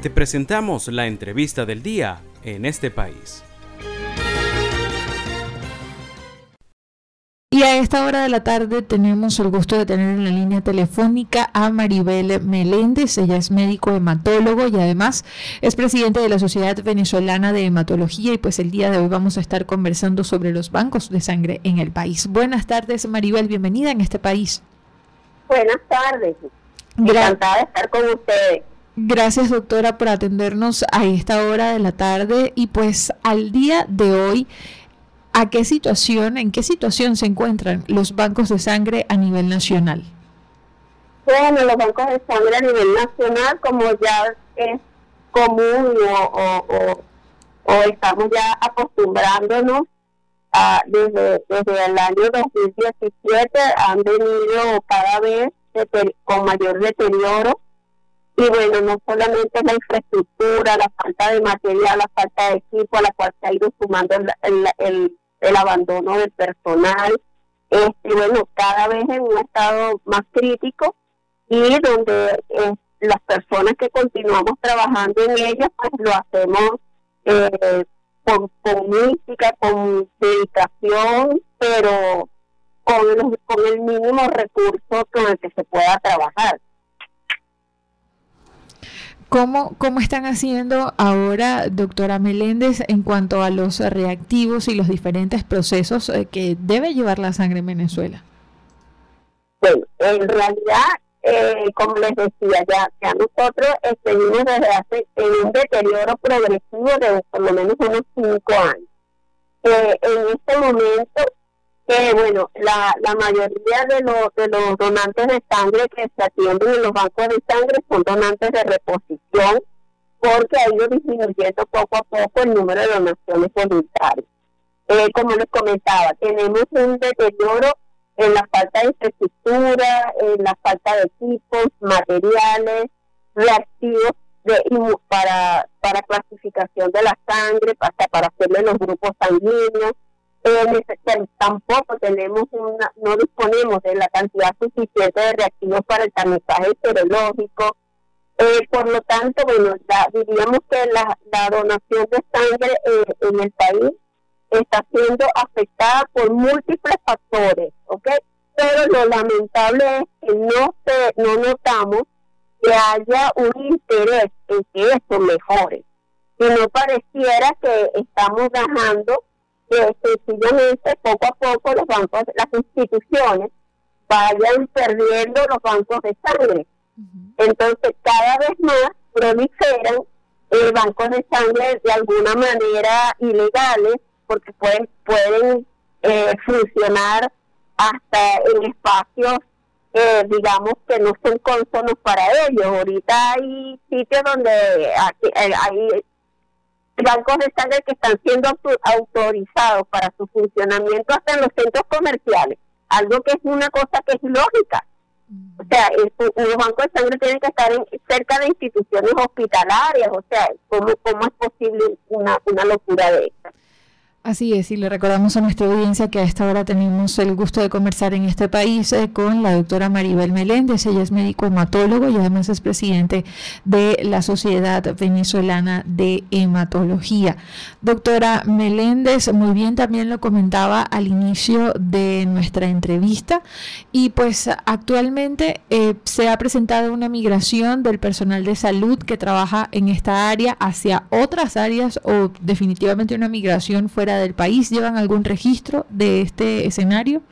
Te presentamos la entrevista del día en este país. Y a esta hora de la tarde tenemos el gusto de tener en la línea telefónica a Maribel Meléndez. Ella es médico hematólogo y además es presidente de la Sociedad Venezolana de Hematología. Y pues el día de hoy vamos a estar conversando sobre los bancos de sangre en el país. Buenas tardes, Maribel. Bienvenida en este país. Buenas tardes. Encantada de estar con ustedes. Gracias doctora por atendernos a esta hora de la tarde y pues al día de hoy ¿A qué situación, en qué situación se encuentran los bancos de sangre a nivel nacional? Bueno, los bancos de sangre a nivel nacional, como ya es común o, o, estamos ya acostumbrándonos a, desde, desde el año 2017, han venido cada vez con mayor deterioro. Y bueno, no solamente la infraestructura, la falta de material, la falta de equipo, a la cual se ha ido sumando el el abandono del personal, este, bueno, cada vez en un estado más crítico y donde eh, las personas que continuamos trabajando en ellas, pues lo hacemos eh, con, con mística, con dedicación, pero con, con el mínimo recurso con el que se pueda trabajar. ¿Cómo, ¿Cómo están haciendo ahora, doctora Meléndez, en cuanto a los reactivos y los diferentes procesos eh, que debe llevar la sangre en Venezuela? Bueno, en realidad, eh, como les decía, ya, ya nosotros seguimos desde hace en un deterioro progresivo de por lo menos unos cinco años. Eh, en este momento que bueno, la, la mayoría de los, donantes de sangre que se atienden en los bancos de sangre son donantes de reposición, porque ha ido disminuyendo poco a poco el número de donaciones voluntarias. Eh, como les comentaba, tenemos un deterioro en la falta de infraestructura, en la falta de equipos, materiales, reactivos de, para, para clasificación de la sangre, para, para hacerle los grupos sanguíneos, tampoco tenemos una, no disponemos de la cantidad suficiente de reactivos para el tamizaje serológico. Eh, por lo tanto, bueno, diríamos que la, donación de sangre eh, en el país está siendo afectada por múltiples factores, ¿ok? Pero lo lamentable es que no, se, no notamos que haya un interés en que esto mejore. Y no pareciera que estamos dejando que sencillamente poco a poco los bancos, las instituciones vayan perdiendo los bancos de sangre. Entonces cada vez más proliferan eh, bancos de sangre de alguna manera ilegales porque pueden, pueden eh, funcionar hasta en espacios eh, digamos que no son consonos para ellos. Ahorita hay sitios donde hay bancos de sangre que están siendo autorizados para su funcionamiento hasta en los centros comerciales, algo que es una cosa que es lógica. O sea, los bancos de sangre tienen que estar cerca de instituciones hospitalarias, o sea, ¿cómo, cómo es posible una, una locura de esta? Así es, y le recordamos a nuestra audiencia que a esta hora tenemos el gusto de conversar en este país eh, con la doctora Maribel Meléndez. Ella es médico hematólogo y además es presidente de la Sociedad Venezolana de Hematología. Doctora Meléndez, muy bien también lo comentaba al inicio de nuestra entrevista y pues actualmente eh, se ha presentado una migración del personal de salud que trabaja en esta área hacia otras áreas o definitivamente una migración fuera del país llevan algún registro de este escenario?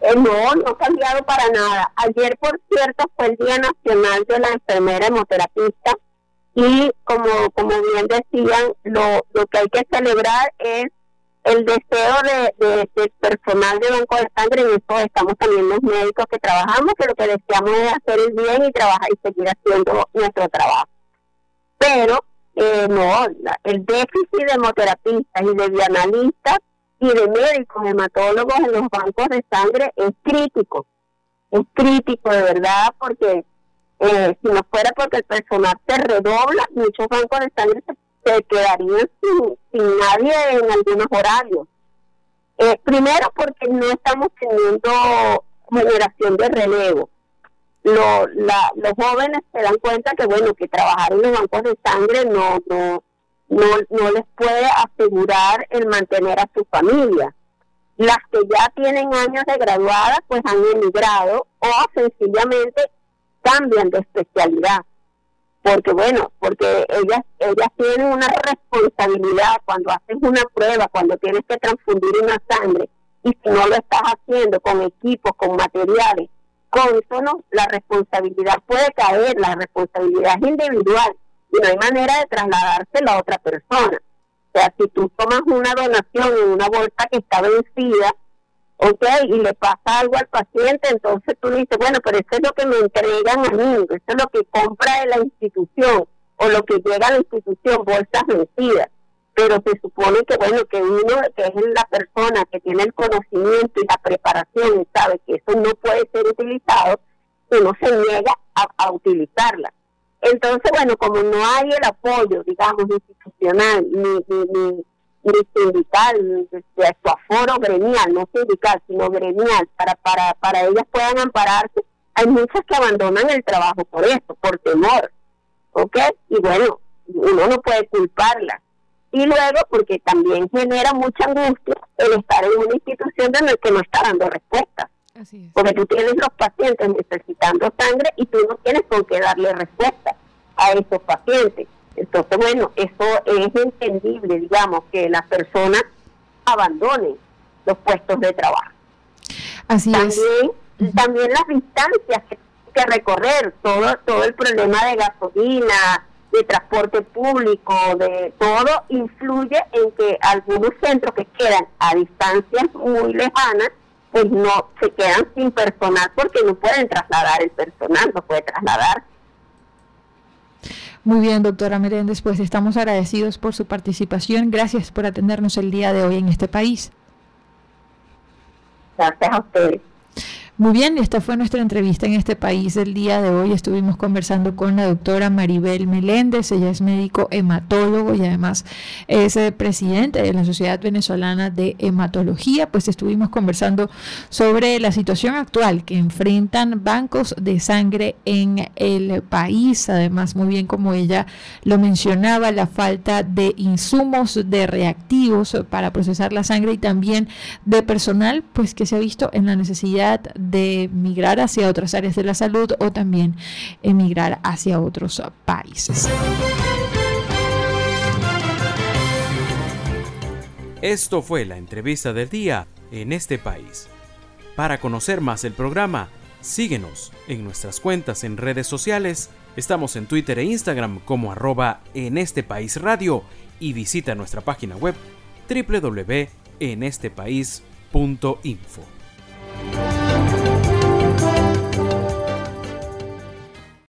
Eh, no, no ha cambiado para nada. Ayer, por cierto, fue el Día Nacional de la Enfermera Hemoterapista y como, como bien decían, lo, lo que hay que celebrar es el deseo de, del personal de banco de sangre, en eso estamos también los médicos que trabajamos, que lo que deseamos es hacer el bien y trabajar y seguir haciendo nuestro trabajo. Pero eh, no, el déficit de hemoterapistas y de bioanalistas y de médicos hematólogos en los bancos de sangre es crítico. Es crítico de verdad porque eh, si no fuera porque el personal se redobla, muchos bancos de sangre se, quedarían sin, nadie en algunos horarios. Eh, primero porque no estamos teniendo generación de relevo. Lo, la, los jóvenes se dan cuenta que, bueno, que trabajar en los bancos de sangre no, no, no, no les puede asegurar el mantener a su familia. Las que ya tienen años de graduada, pues han emigrado o sencillamente cambian de especialidad. Porque bueno, porque ellas, ellas tienen una responsabilidad cuando haces una prueba, cuando tienes que transfundir una sangre, y si no lo estás haciendo con equipos, con materiales, la responsabilidad puede caer, la responsabilidad es individual y no hay manera de trasladárselo a otra persona. O sea, si tú tomas una donación en una bolsa que está vencida, ok, y le pasa algo al paciente, entonces tú dices, bueno, pero eso es lo que me entregan a mí, eso es lo que compra de la institución o lo que llega a la institución, bolsas vencidas pero se supone que bueno que uno que es la persona que tiene el conocimiento y la preparación y sabe que eso no puede ser utilizado uno se niega a, utilizarla entonces bueno como no hay el apoyo digamos institucional ni, ni, ni, sindical ni su aforo gremial no sindical sino gremial para para para ellas puedan ampararse hay muchas que abandonan el trabajo por eso por temor ¿ok? y bueno uno no puede culparla y luego porque también genera mucha angustia el estar en una institución en la que no está dando respuesta. Porque tú tienes los pacientes necesitando sangre y tú no tienes con qué darle respuesta a esos pacientes. Entonces, bueno, eso es entendible, digamos, que las personas abandonen los puestos de trabajo. Así también, También las distancias que, que recorrer, todo, todo el problema de gasolina, de transporte público, de todo, influye en que algunos centros que quedan a distancias muy lejanas, pues no se quedan sin personal porque no pueden trasladar el personal, no puede trasladar. Muy bien, doctora Meréndez, pues estamos agradecidos por su participación. Gracias por atendernos el día de hoy en este país. Gracias a ustedes. Muy bien, esta fue nuestra entrevista en este país del día de hoy. Estuvimos conversando con la doctora Maribel Meléndez, ella es médico hematólogo y además es eh, presidente de la Sociedad Venezolana de Hematología. Pues estuvimos conversando sobre la situación actual que enfrentan bancos de sangre en el país. Además, muy bien como ella lo mencionaba, la falta de insumos, de reactivos para procesar la sangre y también de personal, pues que se ha visto en la necesidad de migrar hacia otras áreas de la salud o también emigrar hacia otros países. Esto fue la entrevista del día en este país. Para conocer más el programa, síguenos en nuestras cuentas en redes sociales. Estamos en Twitter e Instagram como arroba en este país radio y visita nuestra página web www.enestepaís.info.